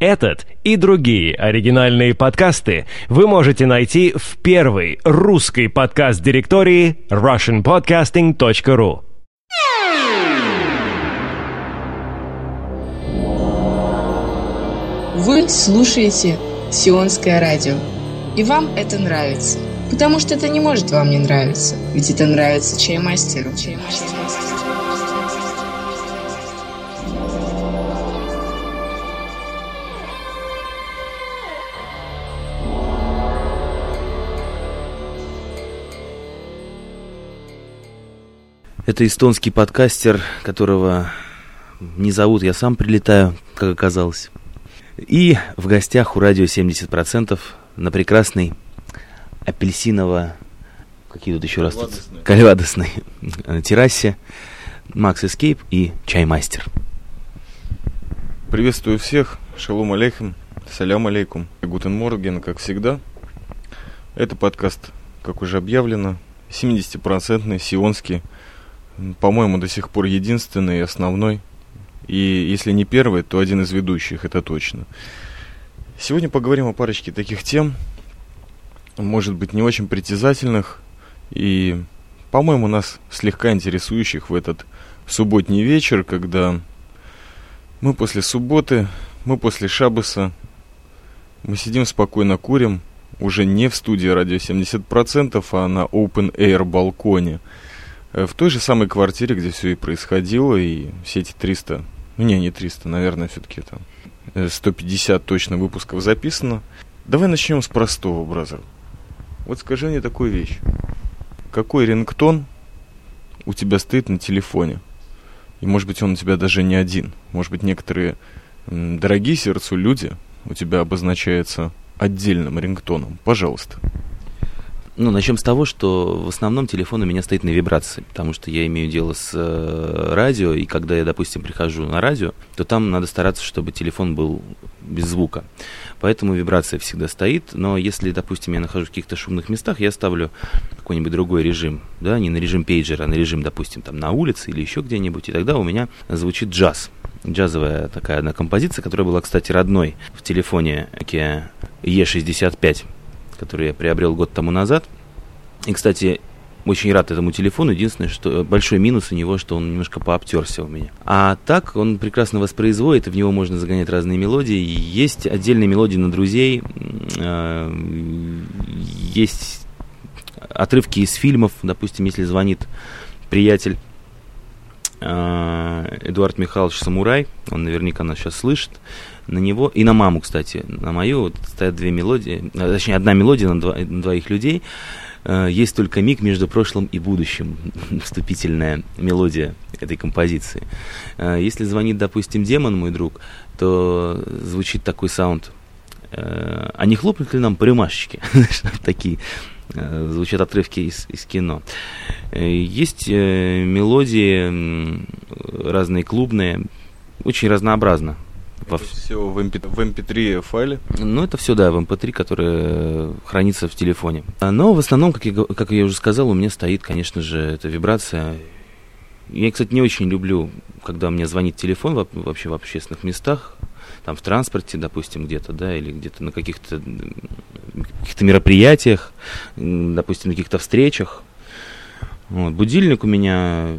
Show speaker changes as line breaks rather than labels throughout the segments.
Этот и другие оригинальные подкасты вы можете найти в первой русской подкаст-директории russianpodcasting.ru.
Вы слушаете Сионское радио. И вам это нравится. Потому что это не может вам не нравиться. Ведь это нравится чаймастеру. чаймастеру.
Это эстонский подкастер, которого не зовут, я сам прилетаю, как оказалось. И в гостях у радио 70% на прекрасной апельсиново... Какие тут еще растут? Кальвадосной террасе. Макс Escape и Чаймастер.
Приветствую всех. Шалом алейхим. Салям алейкум. Guten Morgen, как всегда. Это подкаст, как уже объявлено, 70-процентный, сионский. По-моему, до сих пор единственный и основной. И если не первый, то один из ведущих, это точно. Сегодня поговорим о парочке таких тем, может быть, не очень притязательных и, по-моему, нас слегка интересующих в этот субботний вечер, когда мы после субботы, мы после шабаса, мы сидим спокойно курим, уже не в студии радио 70%, а на open air балконе. Э, в той же самой квартире, где все и происходило, и все эти 300, ну не, не 300, наверное, все-таки там 150 точно выпусков записано. Давай начнем с простого, бразер. Вот скажи мне такую вещь. Какой рингтон у тебя стоит на телефоне? И может быть он у тебя даже не один. Может быть некоторые дорогие сердцу люди у тебя обозначаются отдельным рингтоном. Пожалуйста.
Ну, начнем с того, что в основном телефон у меня стоит на вибрации, потому что я имею дело с э, радио, и когда я, допустим, прихожу на радио, то там надо стараться, чтобы телефон был без звука. Поэтому вибрация всегда стоит, но если, допустим, я нахожусь в каких-то шумных местах, я ставлю какой-нибудь другой режим, да, не на режим пейджера, а на режим, допустим, там на улице или еще где-нибудь, и тогда у меня звучит джаз джазовая такая одна композиция, которая была, кстати, родной в телефоне Nokia E65 который я приобрел год тому назад. И, кстати, очень рад этому телефону. Единственное, что большой минус у него, что он немножко пообтерся у меня. А так он прекрасно воспроизводит, в него можно загонять разные мелодии. Есть отдельные мелодии на друзей, а, есть отрывки из фильмов. Допустим, если звонит приятель а, Эдуард Михайлович Самурай, он наверняка нас сейчас слышит, на него, и на маму, кстати, на мою, вот стоят две мелодии, а, точнее, одна мелодия на, два, на двоих людей, а, есть только миг между прошлым и будущим, вступительная мелодия этой композиции. Если звонит, допустим, демон, мой друг, то звучит такой саунд. А не хлопнут ли нам по рюмашечке? Такие Э, звучат отрывки из, из кино. Э, есть э, мелодии разные клубные, очень разнообразно.
Это все в, MP, в MP3 файле?
Ну, это все, да, в MP3, которое хранится в телефоне. Но в основном, как я, как я уже сказал, у меня стоит, конечно же, эта вибрация. Я, кстати, не очень люблю, когда мне звонит телефон вообще в общественных местах там в транспорте, допустим, где-то, да, или где-то на каких-то каких-то мероприятиях, допустим, на каких-то встречах. Вот. Будильник у меня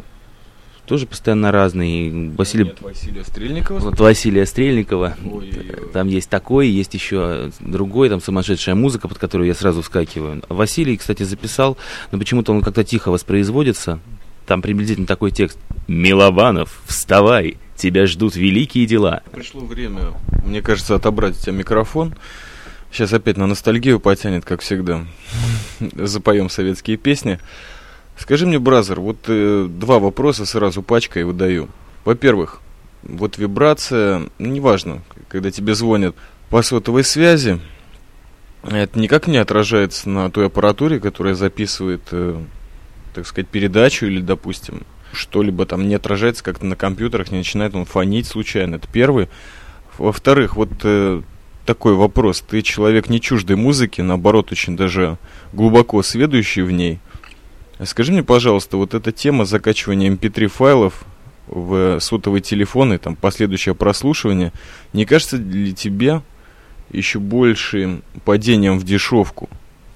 тоже постоянно разный.
Василий... Нет, Василия Стрельникова?
Вот Василия Стрельникова. Ой, там есть такой, есть еще другой, там сумасшедшая музыка, под которую я сразу вскакиваю. Василий, кстати, записал, но почему-то он как-то тихо воспроизводится. Там приблизительно такой текст. «Милованов, вставай! Тебя ждут великие дела.
Пришло время, мне кажется, отобрать у тебя микрофон. Сейчас опять на ностальгию потянет, как всегда. Запоем советские песни. Скажи мне, бразер, вот э, два вопроса сразу пачкой выдаю. Во-первых, вот вибрация, неважно, когда тебе звонят по сотовой связи, это никак не отражается на той аппаратуре, которая записывает, э, так сказать, передачу или, допустим, что-либо там не отражается как-то на компьютерах, не начинает он фонить случайно. Это первый. Во-вторых, вот э, такой вопрос. Ты человек не чуждой музыки, наоборот, очень даже глубоко сведущий в ней. Скажи мне, пожалуйста, вот эта тема закачивания mp3 эм файлов в сотовые телефоны, там, последующее прослушивание, не кажется ли тебе еще большим падением в дешевку?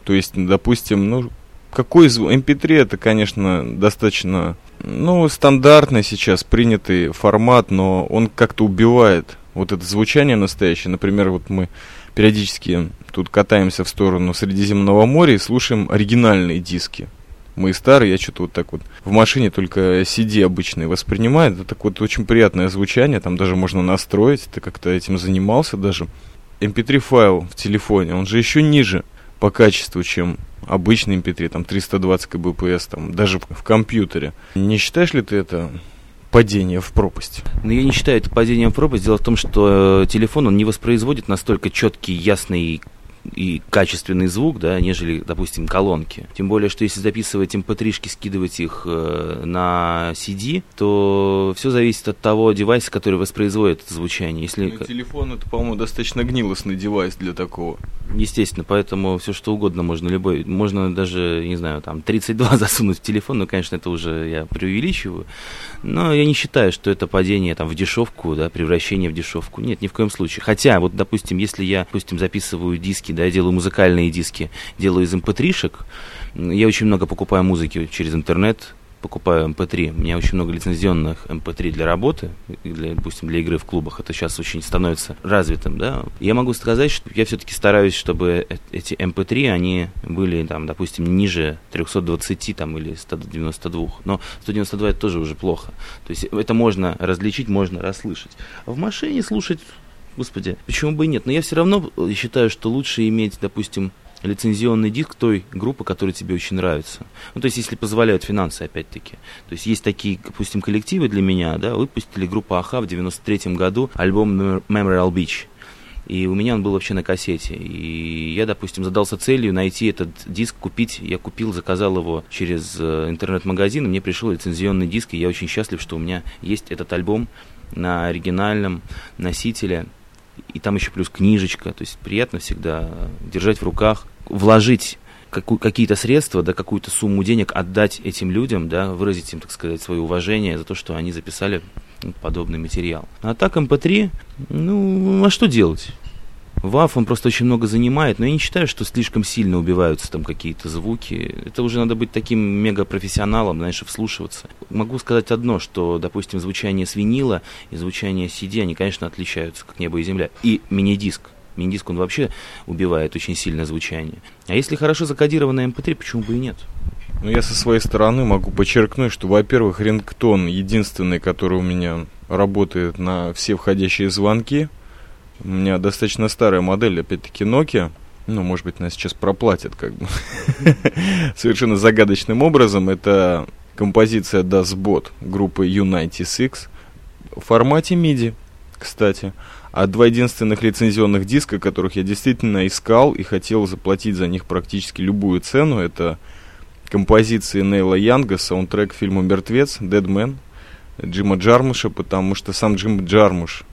То есть, допустим, ну, какой звук? MP3 это, конечно, достаточно, ну, стандартный сейчас принятый формат, но он как-то убивает вот это звучание настоящее. Например, вот мы периодически тут катаемся в сторону Средиземного моря и слушаем оригинальные диски. Мы старые, я что-то вот так вот в машине только CD обычные воспринимает. Это так вот очень приятное звучание, там даже можно настроить, ты как-то этим занимался даже. MP3 файл в телефоне, он же еще ниже по качеству, чем обычный MP3, там 320 кбпс, там даже в компьютере. Не считаешь ли ты это падение в пропасть?
Ну, я не считаю это падением в пропасть. Дело в том, что э, телефон, он не воспроизводит настолько четкий, ясный и качественный звук, да, нежели, допустим, колонки. Тем более, что если записывать mp3, эм скидывать их э, на CD, то все зависит от того девайса, который воспроизводит это звучание. Если...
Ну, телефон это, по-моему, достаточно гнилостный девайс для такого.
Естественно, поэтому все что угодно можно любой. Можно даже, не знаю, там 32 засунуть в телефон, но, конечно, это уже я преувеличиваю. Но я не считаю, что это падение там в дешевку, да, превращение в дешевку. Нет, ни в коем случае. Хотя, вот, допустим, если я, допустим, записываю диски да, я делаю музыкальные диски, делаю из mp3-шек. Эм я очень много покупаю музыки через интернет, покупаю MP3. Эм У меня очень много лицензионных MP3 эм для работы, для, допустим, для игры в клубах. Это сейчас очень становится развитым, да. Я могу сказать, что я все-таки стараюсь, чтобы эти MP3, они были, там, допустим, ниже 320 там, или 192. Но 192 это тоже уже плохо. То есть это можно различить, можно расслышать. А в машине слушать Господи, почему бы и нет? Но я все равно считаю, что лучше иметь, допустим, лицензионный диск той группы, которая тебе очень нравится. Ну, то есть, если позволяют финансы, опять-таки. То есть, есть такие, допустим, коллективы для меня, да, выпустили группа Аха в 93 году альбом Memorial Beach. И у меня он был вообще на кассете. И я, допустим, задался целью найти этот диск, купить. Я купил, заказал его через э, интернет-магазин, и мне пришел лицензионный диск, и я очень счастлив, что у меня есть этот альбом на оригинальном носителе и там еще плюс книжечка, то есть приятно всегда держать в руках, вложить какие-то средства, да, какую-то сумму денег отдать этим людям, да, выразить им, так сказать, свое уважение за то, что они записали подобный материал. А так МП3, ну, а что делать? ВАФ, он просто очень много занимает, но я не считаю, что слишком сильно убиваются там какие-то звуки. Это уже надо быть таким мегапрофессионалом, знаешь, вслушиваться. Могу сказать одно, что, допустим, звучание с винила и звучание CD, они, конечно, отличаются, как небо и земля. И мини-диск. Мини-диск, он вообще убивает очень сильно звучание. А если хорошо закодированная MP3, эм почему бы и нет?
Ну, я со своей стороны могу подчеркнуть, что, во-первых, рингтон единственный, который у меня работает на все входящие звонки – у меня достаточно старая модель, опять-таки Nokia. Ну, может быть, нас сейчас проплатят как бы. Совершенно загадочным образом. Это композиция Das группы U96 в формате MIDI, кстати. А два единственных лицензионных диска, которых я действительно искал и хотел заплатить за них практически любую цену, это композиции Нейла Янга, саундтрек фильма «Мертвец», «Dead Man», Джима Джармуша, потому что сам Джим Джармуш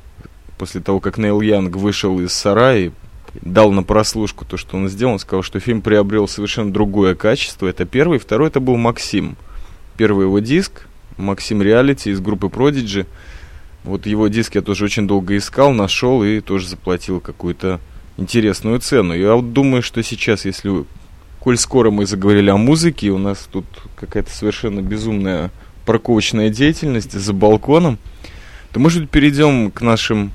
после того, как Нейл Янг вышел из сарая, дал на прослушку то, что он сделал, он сказал, что фильм приобрел совершенно другое качество. Это первый. Второй это был Максим. Первый его диск, Максим Реалити из группы Prodigy. Вот его диск я тоже очень долго искал, нашел и тоже заплатил какую-то интересную цену. Я вот думаю, что сейчас, если, коль скоро мы заговорили о музыке, у нас тут какая-то совершенно безумная парковочная деятельность за балконом, то, может быть, перейдем к нашим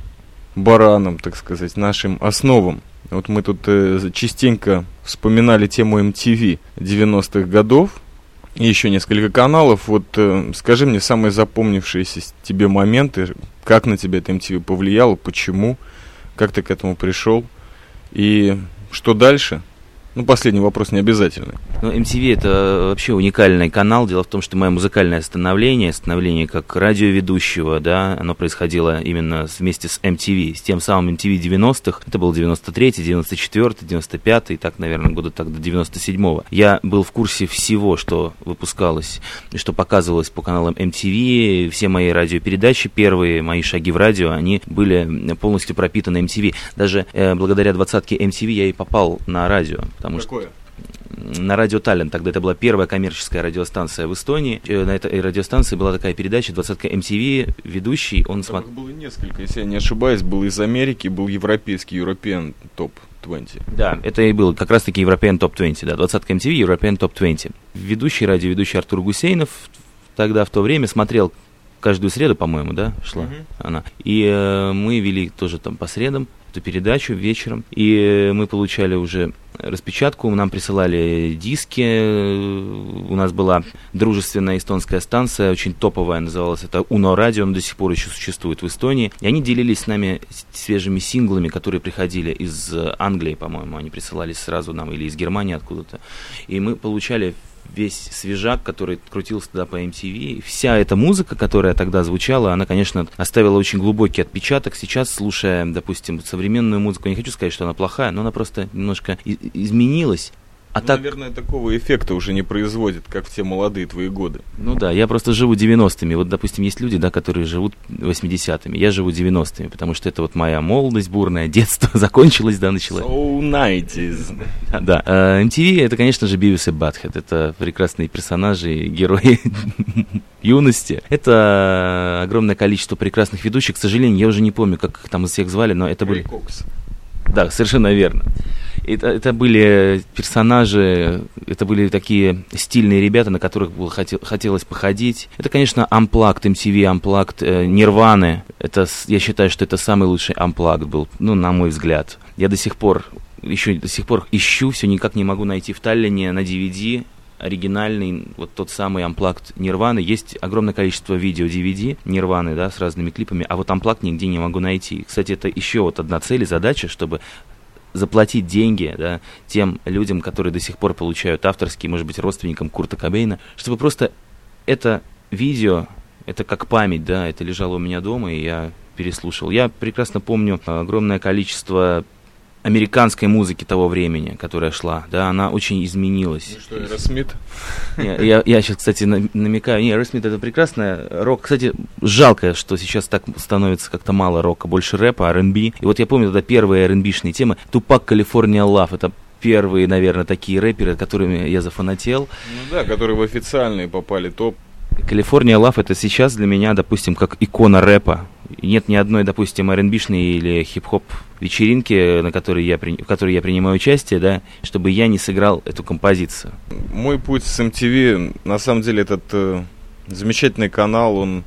баранам, так сказать, нашим основам. Вот мы тут э, частенько вспоминали тему MTV 90-х годов, и еще несколько каналов. Вот э, скажи мне самые запомнившиеся тебе моменты, как на тебя это MTV повлияло, почему, как ты к этому пришел, и что дальше? Ну, последний вопрос не обязательный.
Ну, MTV это вообще уникальный канал. Дело в том, что мое музыкальное становление, становление как радиоведущего, да, оно происходило именно вместе с MTV, с тем самым MTV 90-х. Это был 93-й, 94-й, 95-й, так, наверное, года так до 97-го. Я был в курсе всего, что выпускалось, что показывалось по каналам MTV. Все мои радиопередачи, первые мои шаги в радио, они были полностью пропитаны MTV. Даже э, благодаря двадцатке MTV я и попал на радио.
Потому Какое? Что
на радио Таллин. Тогда это была первая коммерческая радиостанция в Эстонии. Э, на этой радиостанции была такая передача «Двадцатка MTV». Ведущий, он
смотрел... было несколько, если я не ошибаюсь. Был из Америки, был европейский European Top 20.
Да, это и был как раз-таки European Top 20, да, двадцатка MTV, European Top 20. Ведущий, радиоведущий Артур Гусейнов тогда в то время смотрел каждую среду, по-моему, да, шла uh-huh. она. И э, мы вели тоже там по средам эту передачу вечером, и мы получали уже распечатку, нам присылали диски, у нас была дружественная эстонская станция, очень топовая, называлась это Уно Радио, она до сих пор еще существует в Эстонии, и они делились с нами свежими синглами, которые приходили из Англии, по-моему, они присылали сразу нам, или из Германии откуда-то, и мы получали весь свежак, который крутился тогда по MTV. Вся эта музыка, которая тогда звучала, она, конечно, оставила очень глубокий отпечаток. Сейчас, слушая, допустим, современную музыку, не хочу сказать, что она плохая, но она просто немножко изменилась.
А ну, так... Наверное, такого эффекта уже не производит, как в те молодые твои годы.
Ну да, я просто живу 90-ми. Вот, допустим, есть люди, да, которые живут 80-ми. Я живу 90-ми, потому что это вот моя молодость бурная, детство закончилось, да, началось.
So 90s.
да, MTV это, конечно же, Бивис и Батхед. Это прекрасные персонажи, герои юности. Это огромное количество прекрасных ведущих. К сожалению, я уже не помню, как их там из всех звали, но это были...
Кокс.
Да, совершенно верно. Это, это были персонажи, это были такие стильные ребята, на которых было, хотел, хотелось походить. Это, конечно, Unplugged, MTV Unplugged, э, Нирваны. Это, я считаю, что это самый лучший Unplugged был, ну, на мой взгляд. Я до сих пор, еще до сих пор ищу, все никак не могу найти в Таллине на DVD оригинальный, вот тот самый Unplugged Нирваны. Есть огромное количество видео DVD Нирваны, да, с разными клипами, а вот Unplugged нигде не могу найти. Кстати, это еще вот одна цель и задача, чтобы заплатить деньги да, тем людям, которые до сих пор получают авторские, может быть, родственникам Курта Кобейна, чтобы просто это видео, это как память, да, это лежало у меня дома, и я переслушал. Я прекрасно помню огромное количество американской музыки того времени, которая шла, да, она очень изменилась.
Ну что, Аэросмит?
Я, я, я сейчас, кстати, намекаю, не, Аэросмит это прекрасная рок, кстати, жалко, что сейчас так становится как-то мало рока, больше рэпа, R&B, и вот я помню тогда первые R&B -шные темы, Tupac, California Love, это первые, наверное, такие рэперы, которыми я зафанател.
Ну да, которые в официальные попали топ.
California Love это сейчас для меня, допустим, как икона рэпа. Нет ни одной, допустим, R&B-шной или хип-хоп вечеринки, на которой я, в которой я принимаю участие, да, чтобы я не сыграл эту композицию.
Мой путь с MTV, на самом деле, этот э, замечательный канал, он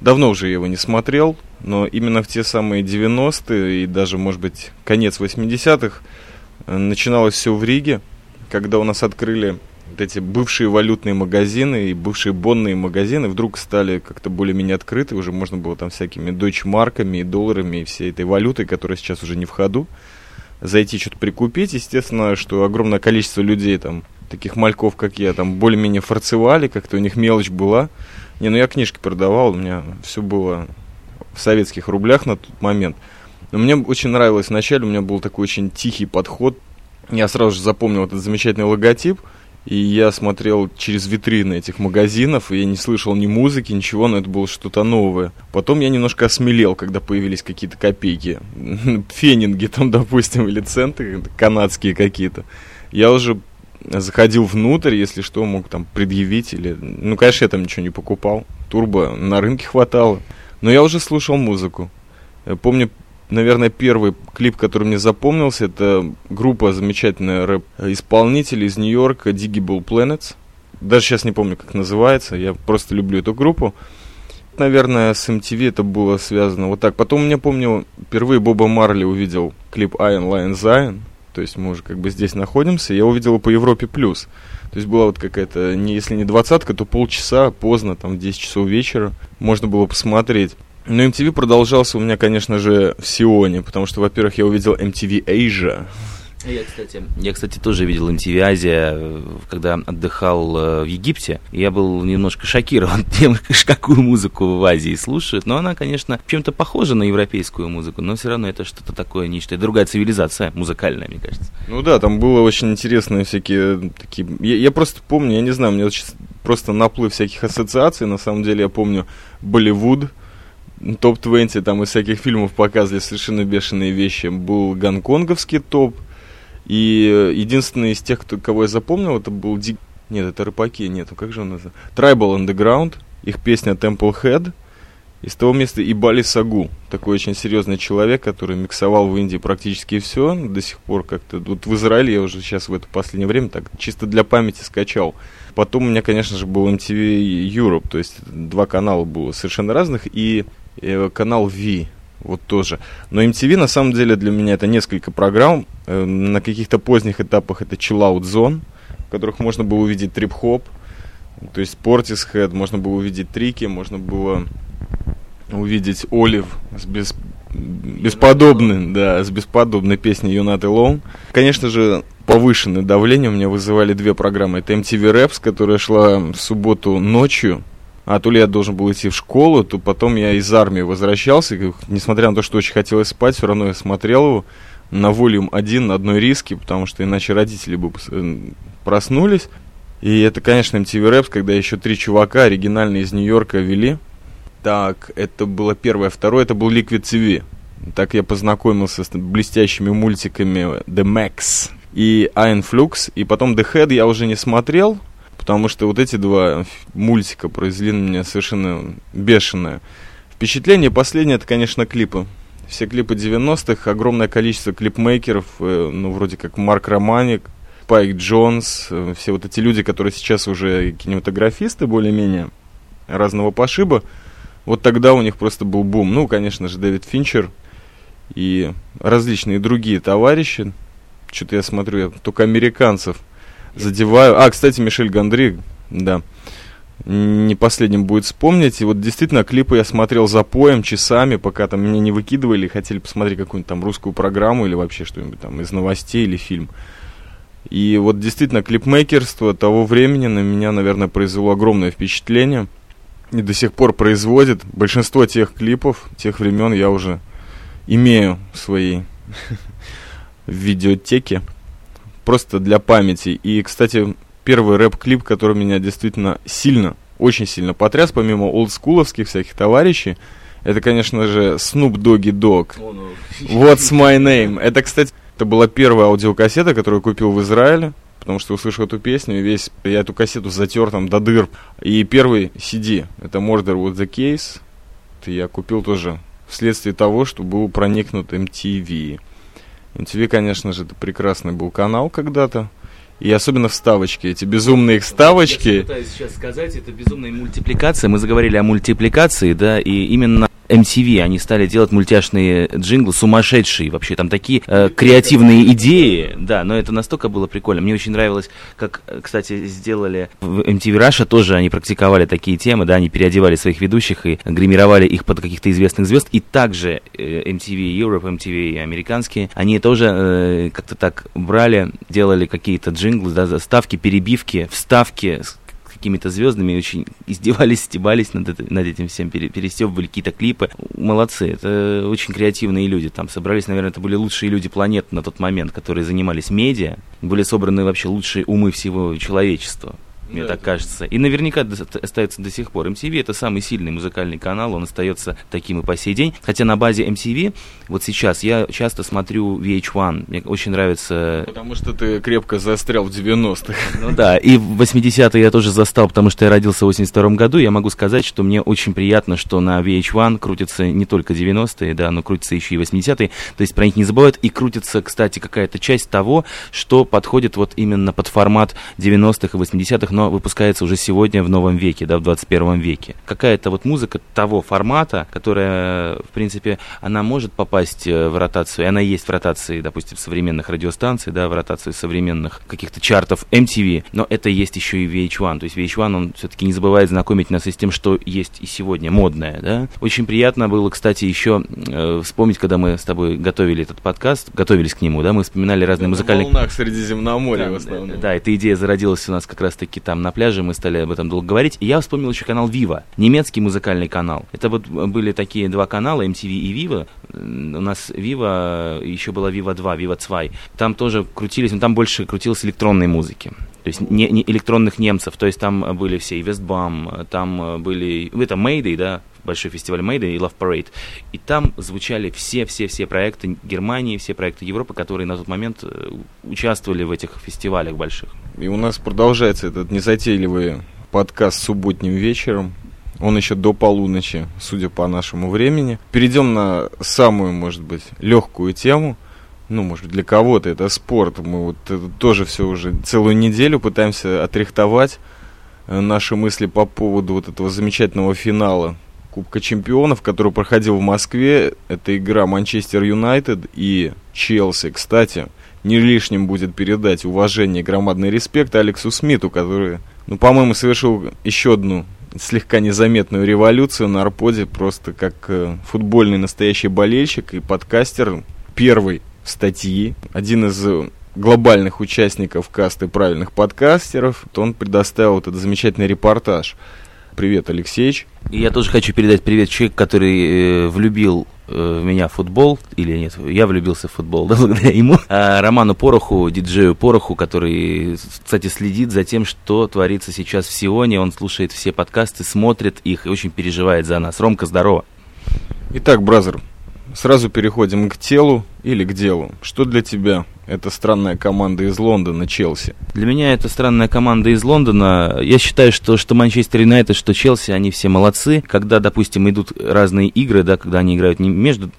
давно уже его не смотрел, но именно в те самые 90-е и даже, может быть, конец 80-х э, начиналось все в Риге, когда у нас открыли вот эти бывшие валютные магазины и бывшие бонные магазины вдруг стали как-то более-менее открыты, уже можно было там всякими дойчмарками и долларами и всей этой валютой, которая сейчас уже не в ходу, зайти что-то прикупить. Естественно, что огромное количество людей там, таких мальков, как я, там более-менее фарцевали, как-то у них мелочь была. Не, ну я книжки продавал, у меня все было в советских рублях на тот момент. Но мне очень нравилось вначале, у меня был такой очень тихий подход. Я сразу же запомнил этот замечательный логотип – и я смотрел через витрины этих магазинов, и я не слышал ни музыки, ничего, но это было что-то новое. Потом я немножко осмелел, когда появились какие-то копейки. Фенинги там, допустим, или центы канадские какие-то. Я уже заходил внутрь, если что, мог там предъявить или... Ну, конечно, я там ничего не покупал. Турбо на рынке хватало. Но я уже слушал музыку. Помню, наверное, первый клип, который мне запомнился, это группа замечательная рэп-исполнителей из Нью-Йорка Digable Planets. Даже сейчас не помню, как называется, я просто люблю эту группу. Наверное, с MTV это было связано вот так. Потом, я помню, впервые Боба Марли увидел клип Iron Lion Zion. То есть мы уже как бы здесь находимся. Я увидел его по Европе плюс. То есть была вот какая-то, не, если не двадцатка, то полчаса поздно, там в 10 часов вечера можно было посмотреть. Но MTV продолжался у меня, конечно же, в Сионе, потому что, во-первых, я увидел MTV Asia.
Я, кстати, я, кстати, тоже видел MTV Азия, когда отдыхал э, в Египте. Я был немножко шокирован тем, какую музыку в Азии слушают. Но она, конечно, чем-то похожа на европейскую музыку, но все равно это что-то такое, нечто. Другая цивилизация музыкальная, мне кажется.
Ну да, там было очень интересные всякие такие... Я, я просто помню, я не знаю, мне просто наплыв всяких ассоциаций. На самом деле я помню Болливуд, топ-20, там из всяких фильмов показывали совершенно бешеные вещи. Был гонконговский топ, И единственный из тех, кто, кого я запомнил, это был Дик... Нет, это Рыбаки, нет, как же он называется? Tribal Underground, их песня Temple Head. Из того места и Бали Сагу, такой очень серьезный человек, который миксовал в Индии практически все, до сих пор как-то, вот в Израиле я уже сейчас в это последнее время так чисто для памяти скачал. Потом у меня, конечно же, был MTV Europe, то есть два канала было совершенно разных, и канал V, вот тоже. Но MTV на самом деле для меня это несколько программ. Э, на каких-то поздних этапах это Chill Out Zone, в которых можно было увидеть трип-хоп, то есть Portishead, можно было увидеть трики, можно было увидеть Олив с без, бесподобной, да, с бесподобной песней You Not Alone. Конечно же, повышенное давление у меня вызывали две программы. Это MTV Raps, которая шла в субботу ночью, а то ли я должен был идти в школу, то потом я из армии возвращался, и, несмотря на то, что очень хотелось спать, все равно я смотрел его на волюм один на одной риске, потому что иначе родители бы проснулись. И это, конечно, MTV Raps, когда еще три чувака оригинальные из Нью-Йорка вели. Так, это было первое. Второе, это был Liquid TV. Так я познакомился с блестящими мультиками The Max и Iron Flux. И потом The Head я уже не смотрел, потому что вот эти два мультика произвели на меня совершенно бешеное впечатление. Последнее, это, конечно, клипы. Все клипы 90-х, огромное количество клипмейкеров, э, ну, вроде как Марк Романик, Спайк Джонс, э, все вот эти люди, которые сейчас уже кинематографисты более-менее разного пошиба, вот тогда у них просто был бум. Ну, конечно же, Дэвид Финчер и различные другие товарищи. Что-то я смотрю, я только американцев задеваю. А, кстати, Мишель Гандри, да, не последним будет вспомнить. И вот действительно клипы я смотрел за поем часами, пока там меня не выкидывали, хотели посмотреть какую-нибудь там русскую программу или вообще что-нибудь там из новостей или фильм. И вот действительно клипмейкерство того времени на меня, наверное, произвело огромное впечатление. И до сих пор производит. Большинство тех клипов, тех времен я уже имею в своей видеотеке. Просто для памяти. И, кстати, первый рэп-клип, который меня действительно сильно, очень сильно потряс, помимо олдскуловских всяких товарищей, это, конечно же, Snoop Doggy Dogg. Ну. What's My Name? Это, кстати, это была первая аудиокассета, которую я купил в Израиле, потому что услышал эту песню, и весь, я эту кассету затер там до дыр. И первый CD, это Murder with the Case, это я купил тоже вследствие того, что был проникнут MTV. MTV, конечно же, это прекрасный был канал когда-то. И особенно вставочки, эти безумные вставочки. Я
пытаюсь сейчас сказать, это безумная мультипликация. Мы заговорили о мультипликации, да, и именно MTV, они стали делать мультяшные джинглы, сумасшедшие. Вообще, там такие э, креативные идеи, да, но это настолько было прикольно. Мне очень нравилось, как, кстати, сделали в MTV Russia, тоже они практиковали такие темы, да, они переодевали своих ведущих и гримировали их под каких-то известных звезд, и также э, MTV Europe, MTV американские, они тоже э, как-то так брали, делали какие-то джинглы, да, заставки, перебивки, вставки, какими-то звездами, очень издевались, стебались над, это, над этим всем, пере, перестебывали какие-то клипы. Молодцы, это очень креативные люди. Там собрались, наверное, это были лучшие люди планеты на тот момент, которые занимались медиа. Были собраны вообще лучшие умы всего человечества мне да, так кажется. И наверняка остается до сих пор. MTV это самый сильный музыкальный канал, он остается таким и по сей день. Хотя на базе MTV, вот сейчас я часто смотрю VH1, мне очень нравится...
Потому что ты крепко застрял в 90-х.
Ну да, и в 80-е я тоже застал, потому что я родился в 82 году. Я могу сказать, что мне очень приятно, что на VH1 крутятся не только 90-е, да, но крутятся еще и 80-е. То есть про них не забывают. И крутится, кстати, какая-то часть того, что подходит вот именно под формат 90-х и 80-х, но выпускается уже сегодня в новом веке, да, в 21 веке. Какая-то вот музыка того формата, которая, в принципе, она может попасть э, в ротацию, и она есть в ротации, допустим, современных радиостанций, да, в ротации современных каких-то чартов MTV, но это есть еще и VH1, то есть VH1, он все-таки не забывает знакомить нас с тем, что есть и сегодня модное, да. Очень приятно было, кстати, еще э, вспомнить, когда мы с тобой готовили этот подкаст, готовились к нему, да, мы вспоминали разные музыкальные...
На волнах Средиземноморья
да,
в основном.
Да, эта идея зародилась у нас как раз-таки там на пляже, мы стали об этом долго говорить. И я вспомнил еще канал Viva, немецкий музыкальный канал. Это вот были такие два канала, MTV и Viva. У нас Viva, еще была Viva 2, Viva 2. Там тоже крутились, но там больше крутилось электронной музыки. То есть не, не электронных немцев, то есть там были все и Вестбам, там были, это Mayday, да, большой фестиваль Mayday и Love Parade. И там звучали все-все-все проекты Германии, все проекты Европы, которые на тот момент э, участвовали в этих фестивалях больших.
И у нас продолжается этот незатейливый подкаст субботним вечером. Он еще до полуночи, судя по нашему времени. Перейдем на самую, может быть, легкую тему. Ну, может быть, для кого-то это спорт. Мы вот это тоже все уже целую неделю пытаемся отрихтовать э, наши мысли по поводу вот этого замечательного финала Кубка Чемпионов, который проходил в Москве. Это игра Манчестер Юнайтед и Челси. Кстати, не лишним будет передать уважение и громадный респект Алексу Смиту, который, ну, по-моему, совершил еще одну слегка незаметную революцию на Арподе, просто как э, футбольный настоящий болельщик и подкастер первой статьи, один из глобальных участников касты правильных подкастеров, то он предоставил этот замечательный репортаж. Привет, Алексеевич.
И я тоже хочу передать привет человеку, который э, влюбил э, в меня в футбол, или нет, я влюбился в футбол, да, благодаря ему. А Роману Пороху, диджею Пороху, который, кстати, следит за тем, что творится сейчас в Сионе, он слушает все подкасты, смотрит их и очень переживает за нас. Ромка, здорово.
Итак, бразер, сразу переходим к телу или к делу. Что для тебя эта странная команда из Лондона, Челси?
Для меня это странная команда из Лондона. Я считаю, что, что Манчестер Юнайтед, что Челси, они все молодцы. Когда, допустим, идут разные игры, да, когда они играют не между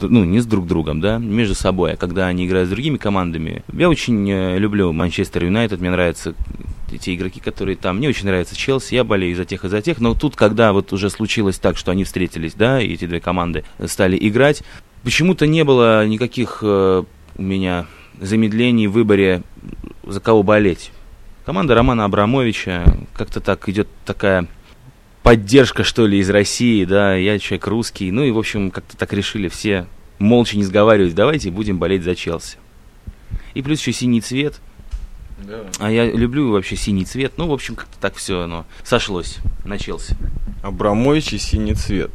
ну, не с друг другом, да, между собой, а когда они играют с другими командами. Я очень э, люблю Манчестер Юнайтед, мне нравятся те игроки, которые там. Мне очень нравится Челси, я болею за тех и за тех, но тут, когда вот уже случилось так, что они встретились, да, и эти две команды стали играть, почему-то не было никаких э, у меня замедлений в выборе, за кого болеть. Команда Романа Абрамовича, как-то так идет такая поддержка, что ли, из России, да, я человек русский, ну и, в общем, как-то так решили все, молча не сговариваясь, давайте будем болеть за Челси. И плюс еще синий цвет, да. а я люблю вообще синий цвет, ну, в общем, как-то так все оно сошлось на Челси.
Абрамович и синий цвет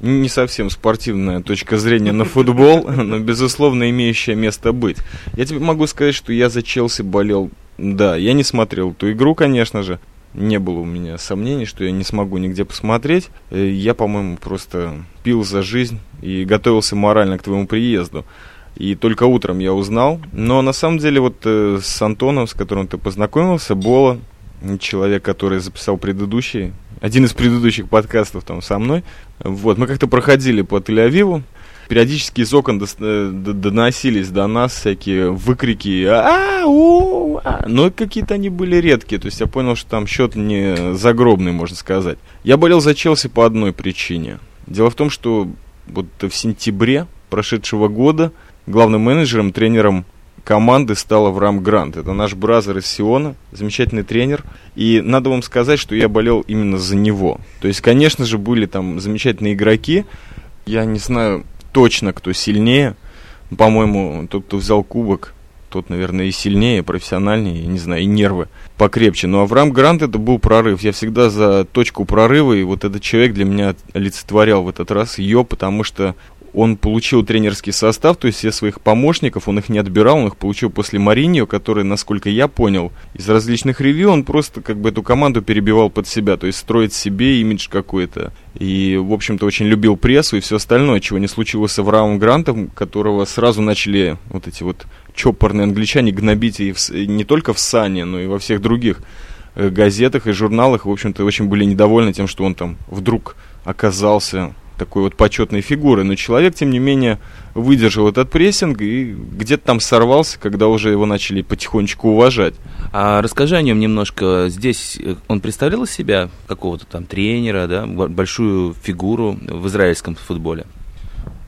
не совсем спортивная точка зрения на футбол, но, безусловно, имеющая место быть. Я тебе могу сказать, что я за Челси болел, да, я не смотрел эту игру, конечно же, не было у меня сомнений, что я не смогу нигде посмотреть. Э, я, по-моему, просто пил за жизнь и готовился морально к твоему приезду. И только утром я узнал. Но на самом деле вот э, с Антоном, с которым ты познакомился, Бола, человек, который записал предыдущий, один из предыдущих подкастов там со мной. Вот, мы как-то проходили по Тель-Авиву, периодически из окон э, доносились до нас всякие выкрики, а, но какие-то они были редкие, то есть я понял, что там счет не загробный, можно сказать. Я болел за Челси по одной причине. Дело в том, что вот в сентябре прошедшего года главным менеджером, тренером команды стал Авраам Грант. Это наш бразер из Сиона, замечательный тренер. И надо вам сказать, что я болел именно за него. То есть, конечно же, были там замечательные игроки. Я не знаю, точно, кто сильнее. По-моему, тот, кто взял кубок, тот, наверное, и сильнее, профессиональнее, не знаю, и нервы покрепче. Но Авраам Грант это был прорыв. Я всегда за точку прорыва, и вот этот человек для меня олицетворял в этот раз ее, потому что он получил тренерский состав, то есть все своих помощников, он их не отбирал, он их получил после Мариньо, который, насколько я понял, из различных ревью, он просто как бы эту команду перебивал под себя, то есть строить себе имидж какой-то. И, в общем-то, очень любил прессу и все остальное, чего не случилось с Авраамом Грантом, которого сразу начали вот эти вот чопорные англичане гнобить и в, не только в Сане, но и во всех других э, газетах и журналах, в общем-то, очень были недовольны тем, что он там вдруг оказался такой вот почетной фигуры. Но человек, тем не менее, выдержал этот прессинг и где-то там сорвался, когда уже его начали потихонечку уважать.
А расскажи о нем немножко. Здесь э, он представлял из себя какого-то там тренера, да, большую фигуру в израильском футболе?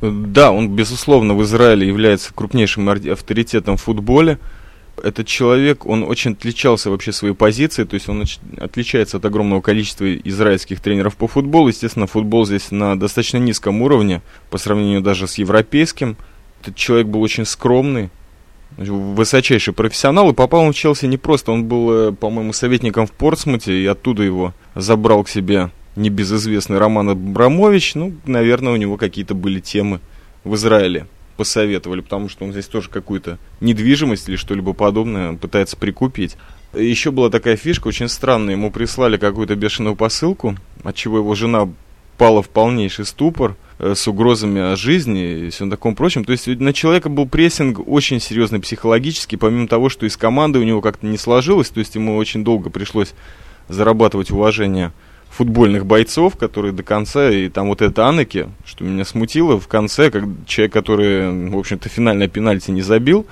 Да, он, безусловно, в Израиле является крупнейшим авторитетом в футболе этот человек, он очень отличался вообще своей позицией, то есть он отличается от огромного количества израильских тренеров по футболу. Естественно, футбол здесь на достаточно низком уровне, по сравнению даже с европейским. Этот человек был очень скромный, высочайший профессионал, и попал он в Челси не просто, он был, э, по-моему, советником в Портсмуте, и оттуда его забрал к себе небезызвестный Роман Абрамович. Ну, наверное, у него какие-то были темы в Израиле посоветовали, потому что он здесь тоже какую-то недвижимость или что-либо подобное пытается прикупить. Еще была такая фишка очень странная. Ему прислали какую-то бешеную посылку, от чего его жена впала в полнейший ступор э, с угрозами жизни и всем таком прочем. То есть на человека был прессинг очень серьезный психологически, помимо того, что из команды у него как-то не сложилось, то есть ему очень долго пришлось зарабатывать уважение футбольных бойцов, которые до конца, и там вот это Анеки, что меня смутило, в конце, как человек, который, в общем-то, финальное пенальти не забил,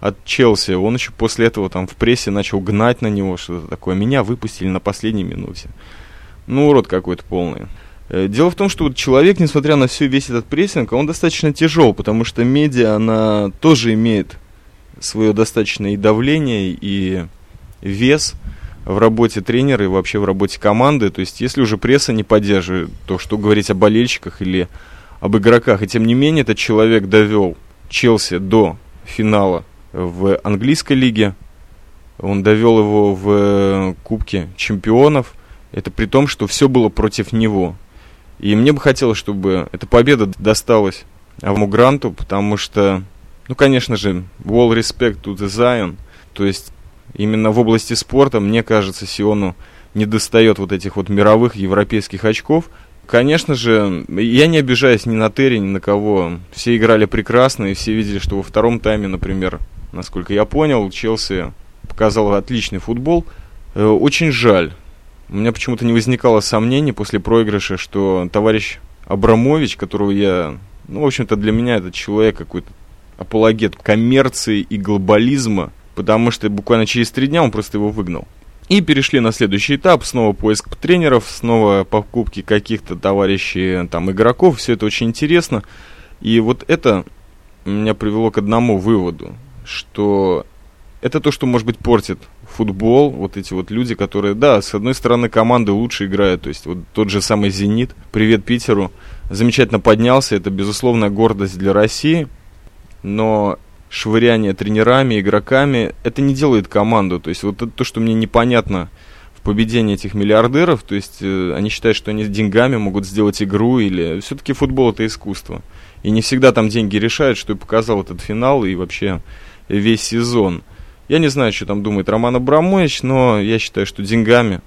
от Челси, он еще после этого там в прессе начал гнать на него, что-то такое. Меня выпустили на последней минуте. Ну, урод какой-то полный. Э, дело в том, что человек, несмотря на все весь этот прессинг, он достаточно тяжел, потому что медиа, она тоже имеет свое достаточное и давление, и вес в работе тренера и вообще в работе команды. То есть, если уже пресса не поддерживает, то что говорить о болельщиках или об игроках. И тем не менее, этот человек довел Челси до финала в английской лиге, он довел его в э, Кубке чемпионов. Это при том, что все было против него. И мне бы хотелось, чтобы эта победа досталась Авму Гранту, потому что, ну, конечно же, all respect to the Zion. То есть именно в области спорта, мне кажется, Сиону не достает вот этих вот мировых европейских очков. Конечно же, я не обижаюсь ни на Терри, ни на кого. Все играли прекрасно, и все видели, что во втором тайме, например, насколько я понял. Челси показал отличный футбол. Э, очень жаль. У меня почему-то не возникало сомнений после проигрыша, что товарищ Абрамович, которого я... Ну, в общем-то, для меня этот человек какой-то апологет коммерции и глобализма, потому что буквально через три дня он просто его выгнал. И перешли на следующий этап, снова поиск тренеров, снова покупки каких-то товарищей, там, игроков, все это очень интересно. И вот это меня привело к одному выводу что это то, что, может быть, портит футбол, вот эти вот люди, которые, да, с одной стороны, команды лучше играют, то есть вот тот же самый «Зенит», привет Питеру, замечательно поднялся, это, безусловная гордость для России, но швыряние тренерами, игроками, это не делает команду, то есть вот это то, что мне непонятно в поведении этих миллиардеров, то есть э, они считают, что они деньгами могут сделать игру, или все-таки футбол это искусство, и не всегда там деньги решают, что и показал этот финал, и вообще весь сезон. Я не знаю, что там думает Роман Абрамович, но я считаю, что деньгами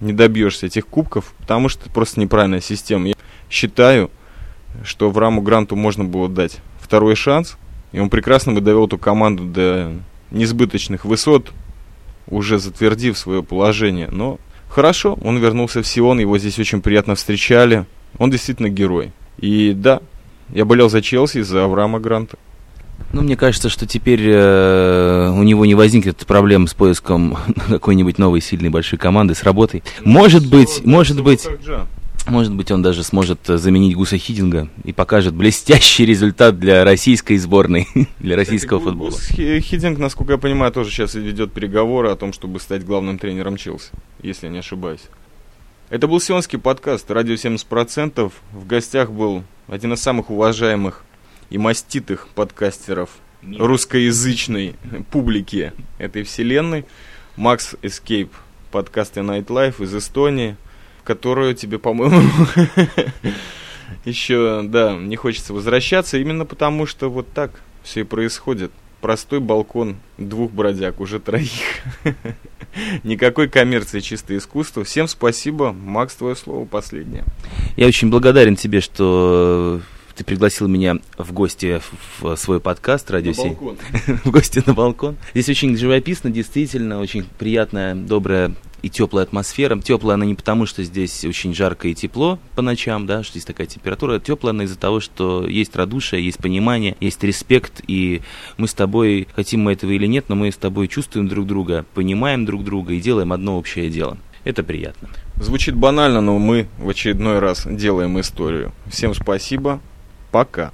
не добьешься этих кубков, потому что это просто неправильная система. Я считаю, что в Раму Гранту можно было дать второй шанс, и он прекрасно бы довел эту команду до несбыточных высот, уже затвердив свое положение. Но хорошо, он вернулся в Сион, его здесь очень приятно встречали. Он действительно герой. И да, я болел за Челси, за Авраама Гранта.
Ну, мне кажется, что теперь э, у него не возникнет проблем с поиском какой-нибудь новой сильной большой команды, с работой. Может быть, может быть, может быть, он даже сможет заменить Гуса Хидинга и покажет блестящий результат для российской сборной, для российского Кстати, футбола. Гус
Хидинг, насколько я понимаю, тоже сейчас ведет переговоры о том, чтобы стать главным тренером Челси, если я не ошибаюсь. Это был сионский подкаст «Радио 70%». В гостях был один из самых уважаемых и маститых подкастеров Мир. русскоязычной публики этой вселенной. Макс Escape, подкаст Night Life из Эстонии, которую тебе, по-моему, еще, да, не хочется возвращаться, именно потому что вот так все и происходит. Простой балкон двух бродяг, уже троих. Никакой коммерции, чистое искусство. Всем спасибо. Макс, твое слово последнее.
Я очень благодарен тебе, что ты пригласил меня в гости в свой подкаст «Радио 7». в гости на балкон. Здесь очень живописно, действительно, очень приятная, добрая и теплая атмосфера. Теплая она не потому, что здесь очень жарко и тепло по ночам, да, что здесь такая температура. Теплая она из-за того, что есть радушие, есть понимание, есть респект, и мы с тобой, хотим мы этого или нет, но мы с тобой чувствуем друг друга, понимаем друг друга и делаем одно общее дело. Это приятно.
Звучит банально, но мы в очередной раз делаем историю. Всем спасибо. Пока.